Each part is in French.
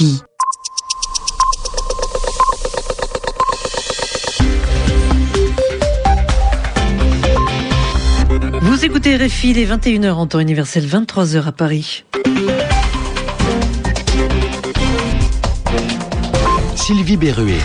RFI. Vous écoutez RFI, les 21h en temps universel, 23h à Paris. Sylvie Berruet.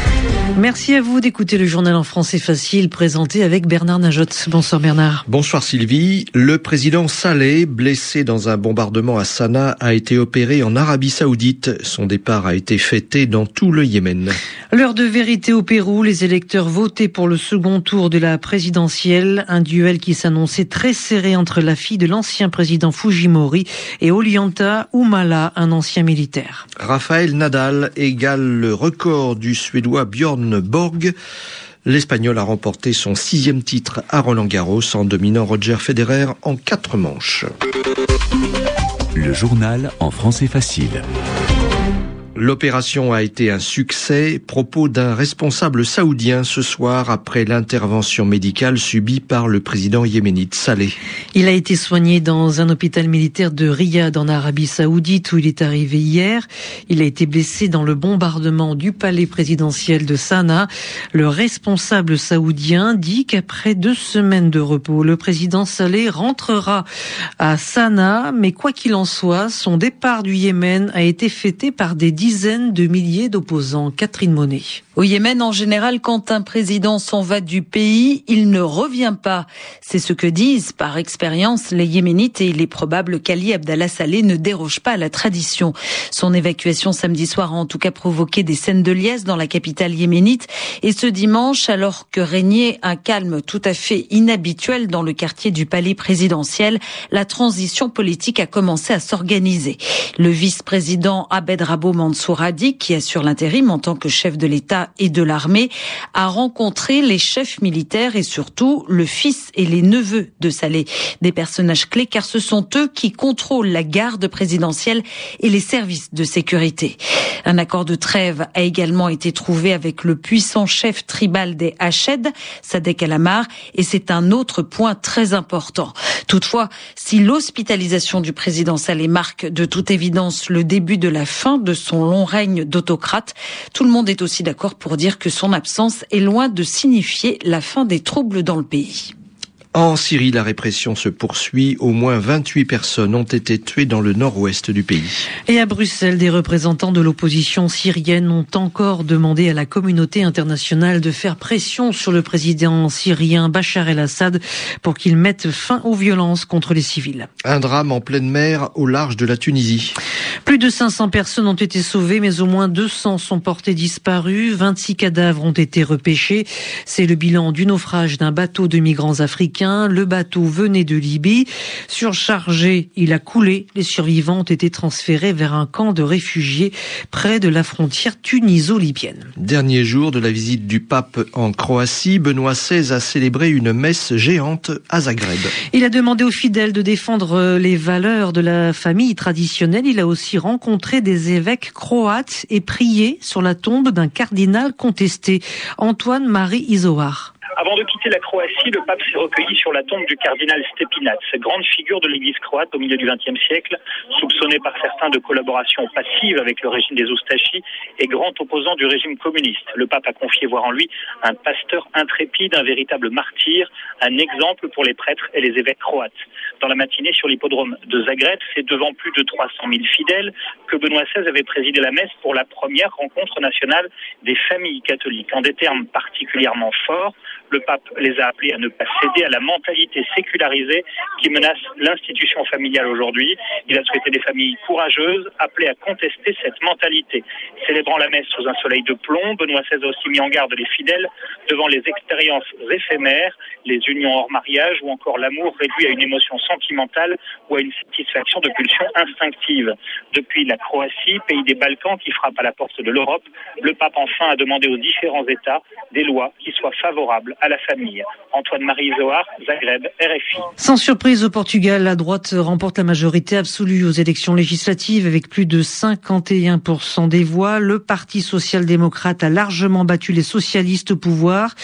Merci à vous d'écouter le journal en français facile présenté avec Bernard Najot. Bonsoir Bernard. Bonsoir Sylvie. Le président Saleh, blessé dans un bombardement à Sanaa, a été opéré en Arabie Saoudite. Son départ a été fêté dans tout le Yémen. L'heure de vérité au Pérou, les électeurs votaient pour le second tour de la présidentielle, un duel qui s'annonçait très serré entre la fille de l'ancien président Fujimori et Ollanta Humala, un ancien militaire. Rafael Nadal égale le record du Suédois Bjorn Borg. L'Espagnol a remporté son sixième titre à Roland Garros en dominant Roger Federer en quatre manches. Le journal en français facile. L'opération a été un succès. Propos d'un responsable saoudien ce soir après l'intervention médicale subie par le président yéménite Saleh. Il a été soigné dans un hôpital militaire de Riyad en Arabie Saoudite où il est arrivé hier. Il a été blessé dans le bombardement du palais présidentiel de Sanaa. Le responsable saoudien dit qu'après deux semaines de repos, le président Saleh rentrera à Sanaa. Mais quoi qu'il en soit, son départ du Yémen a été fêté par des dizaines de milliers d'opposants. Catherine Monet. Au Yémen, en général, quand un président s'en va du pays, il ne revient pas. C'est ce que disent, par expérience, les Yéménites et il est probable qu'Ali Abdallah Saleh ne déroge pas à la tradition. Son évacuation samedi soir a en tout cas provoqué des scènes de liesse dans la capitale yéménite et ce dimanche, alors que régnait un calme tout à fait inhabituel dans le quartier du palais présidentiel, la transition politique a commencé à s'organiser. Le vice-président Abed Rabo Mansour Hadi, qui assure l'intérim en tant que chef de l'État et de l'armée, a rencontré les chefs militaires et surtout le fils et les neveux de Saleh, des personnages clés car ce sont eux qui contrôlent la garde présidentielle et les services de sécurité. Un accord de trêve a également été trouvé avec le puissant chef tribal des Hached, Sadek Alamar, et c'est un autre point très important. Toutefois, si l'hospitalisation du président Saleh marque de toute évidence le début de la fin de son long règne d'autocrate, tout le monde est aussi d'accord pour dire que son absence est loin de signifier la fin des troubles dans le pays. En Syrie, la répression se poursuit. Au moins 28 personnes ont été tuées dans le nord-ouest du pays. Et à Bruxelles, des représentants de l'opposition syrienne ont encore demandé à la communauté internationale de faire pression sur le président syrien Bachar el-Assad pour qu'il mette fin aux violences contre les civils. Un drame en pleine mer au large de la Tunisie. Plus de 500 personnes ont été sauvées, mais au moins 200 sont portées disparues. 26 cadavres ont été repêchés. C'est le bilan du naufrage d'un bateau de migrants africains le bateau venait de Libye. Surchargé, il a coulé. Les survivants ont été transférés vers un camp de réfugiés près de la frontière tuniso-libyenne. Dernier jour de la visite du pape en Croatie, Benoît XVI a célébré une messe géante à Zagreb. Il a demandé aux fidèles de défendre les valeurs de la famille traditionnelle. Il a aussi rencontré des évêques croates et prié sur la tombe d'un cardinal contesté, Antoine-Marie Isoar. Avant de quitter la Croatie, le pape s'est recueilli sur la tombe du cardinal Stepinac, grande figure de l'église croate au milieu du XXe siècle, soupçonné par certains de collaboration passive avec le régime des Oustachis et grand opposant du régime communiste. Le pape a confié voir en lui un pasteur intrépide, un véritable martyr, un exemple pour les prêtres et les évêques croates. Dans la matinée sur l'hippodrome de Zagreb, c'est devant plus de 300 000 fidèles que Benoît XVI avait présidé la messe pour la première rencontre nationale des familles catholiques. En des termes particulièrement forts, le pape les a appelés à ne pas céder à la mentalité sécularisée qui menace l'institution familiale aujourd'hui. Il a souhaité des familles courageuses, appelées à contester cette mentalité. Célébrant la messe sous un soleil de plomb, Benoît XVI a aussi mis en garde les fidèles devant les expériences éphémères, les unions hors mariage ou encore l'amour réduit à une émotion sentimentale ou à une satisfaction de pulsions instinctives. Depuis la Croatie, pays des Balkans qui frappe à la porte de l'Europe, le pape enfin a demandé aux différents États des lois qui soient favorables à la famille. Antoine-Marie Zagreb, RFI. Sans surprise au Portugal, la droite remporte la majorité absolue aux élections législatives avec plus de 51% des voix. Le Parti social-démocrate a largement battu les socialistes au pouvoir.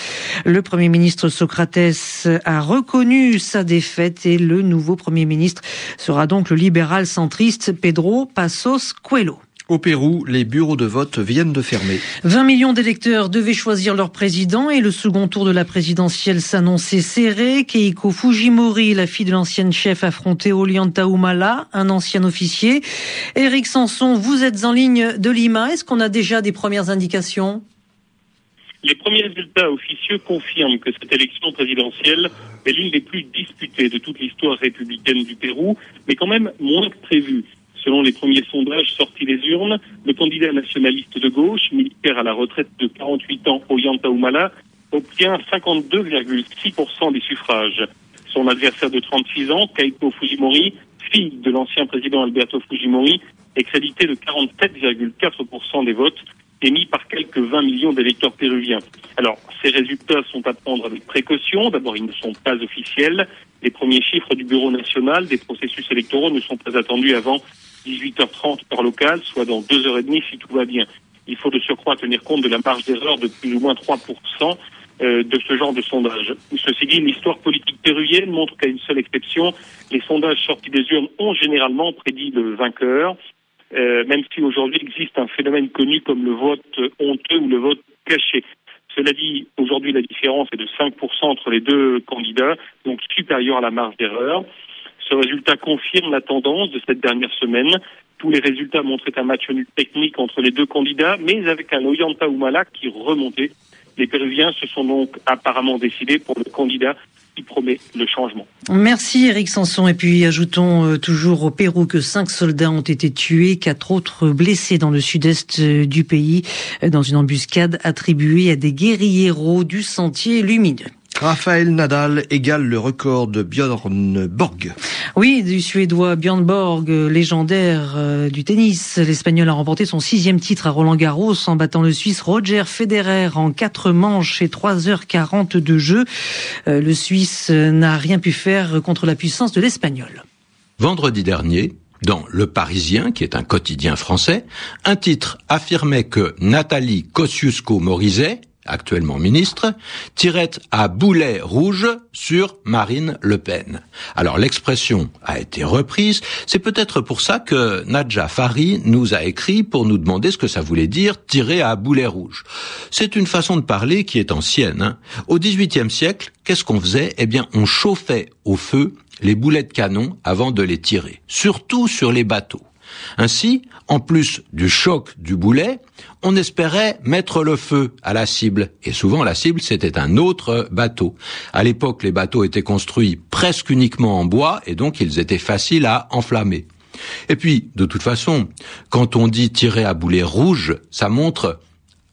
Le Premier ministre Socrates a reconnu sa défaite et le nouveau Premier ministre sera donc le libéral centriste Pedro Passos Coelho. Au Pérou, les bureaux de vote viennent de fermer. 20 millions d'électeurs devaient choisir leur président et le second tour de la présidentielle s'annonçait serré. Keiko Fujimori, la fille de l'ancienne chef, affrontait Ollanta Humala, un ancien officier. Éric Sanson, vous êtes en ligne de Lima. Est-ce qu'on a déjà des premières indications? Les premiers résultats officieux confirment que cette élection présidentielle est l'une des plus disputées de toute l'histoire républicaine du Pérou, mais quand même moins que prévu. Selon les premiers sondages sortis des urnes, le candidat nationaliste de gauche, militaire à la retraite de 48 ans, Ollanta Humala, obtient 52,6% des suffrages. Son adversaire de 36 ans, Keiko Fujimori, fille de l'ancien président Alberto Fujimori, est crédité de 47,4% des votes, émis par quelques 20 millions d'électeurs péruviens. Alors, ces résultats sont à prendre avec précaution. D'abord, ils ne sont pas officiels. Les premiers chiffres du Bureau national des processus électoraux ne sont pas attendus avant 18h30 par local, soit dans deux heures et demie si tout va bien. Il faut de surcroît tenir compte de la marge d'erreur de plus ou moins 3% euh, de ce genre de sondage. Ceci dit, l'histoire politique péruvienne montre qu'à une seule exception, les sondages sortis des urnes ont généralement prédit le vainqueur. Euh, même si aujourd'hui existe un phénomène connu comme le vote honteux ou le vote caché. Cela dit, aujourd'hui, la différence est de 5% entre les deux candidats, donc supérieure à la marge d'erreur. Ce résultat confirme la tendance de cette dernière semaine. Tous les résultats montraient un match nul technique entre les deux candidats, mais avec un Oyanta Humala qui remontait. Les Péruviens se sont donc apparemment décidés pour le candidat qui promet le changement. Merci Eric Sanson. Et puis ajoutons euh, toujours au Pérou que cinq soldats ont été tués, quatre autres blessés dans le sud-est euh, du pays euh, dans une embuscade attribuée à des guérilleros du sentier lumineux. Raphaël Nadal égale le record de Björn Borg. Oui, du Suédois Björn Borg, légendaire euh, du tennis. L'Espagnol a remporté son sixième titre à Roland Garros en battant le Suisse Roger Federer en quatre manches et 3h40 de jeu. Euh, le Suisse n'a rien pu faire contre la puissance de l'Espagnol. Vendredi dernier, dans Le Parisien, qui est un quotidien français, un titre affirmait que Nathalie Kosciusko-Morizet, actuellement ministre, tirait à boulet rouge sur Marine Le Pen. Alors l'expression a été reprise, c'est peut-être pour ça que Nadja Fari nous a écrit pour nous demander ce que ça voulait dire tirer à boulet rouge. C'est une façon de parler qui est ancienne. Hein. Au XVIIIe siècle, qu'est-ce qu'on faisait? Eh bien, on chauffait au feu les boulets de canon avant de les tirer, surtout sur les bateaux. Ainsi, en plus du choc du boulet, on espérait mettre le feu à la cible. Et souvent, la cible, c'était un autre bateau. À l'époque, les bateaux étaient construits presque uniquement en bois, et donc ils étaient faciles à enflammer. Et puis, de toute façon, quand on dit tirer à boulet rouge, ça montre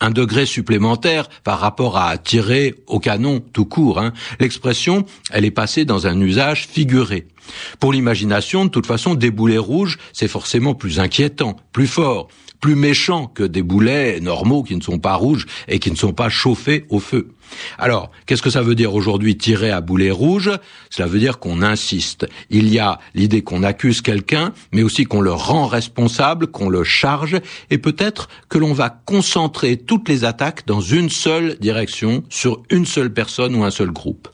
un degré supplémentaire par rapport à tirer au canon tout court. Hein. L'expression, elle est passée dans un usage figuré. Pour l'imagination, de toute façon, des boulets rouges, c'est forcément plus inquiétant, plus fort, plus méchant que des boulets normaux qui ne sont pas rouges et qui ne sont pas chauffés au feu. Alors, qu'est-ce que ça veut dire aujourd'hui tirer à boulet rouge? Cela veut dire qu'on insiste. Il y a l'idée qu'on accuse quelqu'un, mais aussi qu'on le rend responsable, qu'on le charge, et peut-être que l'on va concentrer toutes les attaques dans une seule direction, sur une seule personne ou un seul groupe.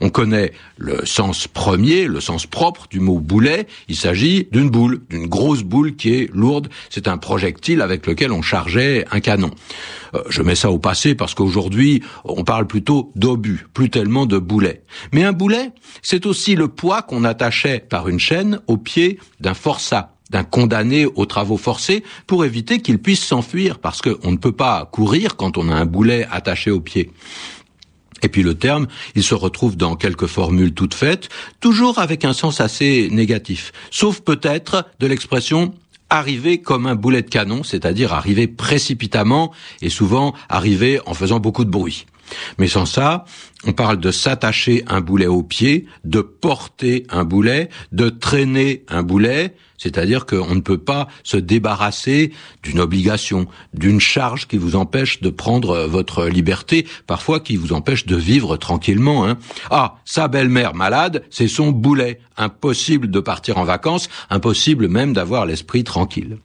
On connaît le sens premier, le sens propre du mot boulet. Il s'agit d'une boule, d'une grosse boule qui est lourde. C'est un projectile avec lequel on chargeait un canon. Euh, je mets ça au passé parce qu'aujourd'hui, on parle plutôt d'obus, plus tellement de boulet. Mais un boulet, c'est aussi le poids qu'on attachait par une chaîne au pied d'un forçat d'un condamné aux travaux forcés pour éviter qu'il puisse s'enfuir parce qu'on ne peut pas courir quand on a un boulet attaché au pied. Et puis le terme, il se retrouve dans quelques formules toutes faites, toujours avec un sens assez négatif, sauf peut-être de l'expression arriver comme un boulet de canon, c'est-à-dire arriver précipitamment et souvent arriver en faisant beaucoup de bruit. Mais sans ça, on parle de s'attacher un boulet au pied, de porter un boulet, de traîner un boulet, c'est-à-dire qu'on ne peut pas se débarrasser d'une obligation, d'une charge qui vous empêche de prendre votre liberté, parfois qui vous empêche de vivre tranquillement. Hein. Ah, sa belle-mère malade, c'est son boulet. Impossible de partir en vacances, impossible même d'avoir l'esprit tranquille.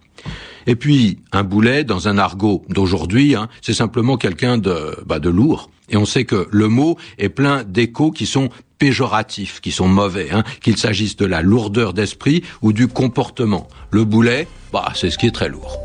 Et puis, un boulet, dans un argot d'aujourd'hui, hein, c'est simplement quelqu'un de, bah, de lourd. Et on sait que le mot est plein d'échos qui sont péjoratifs, qui sont mauvais, hein, qu'il s'agisse de la lourdeur d'esprit ou du comportement. Le boulet, bah, c'est ce qui est très lourd.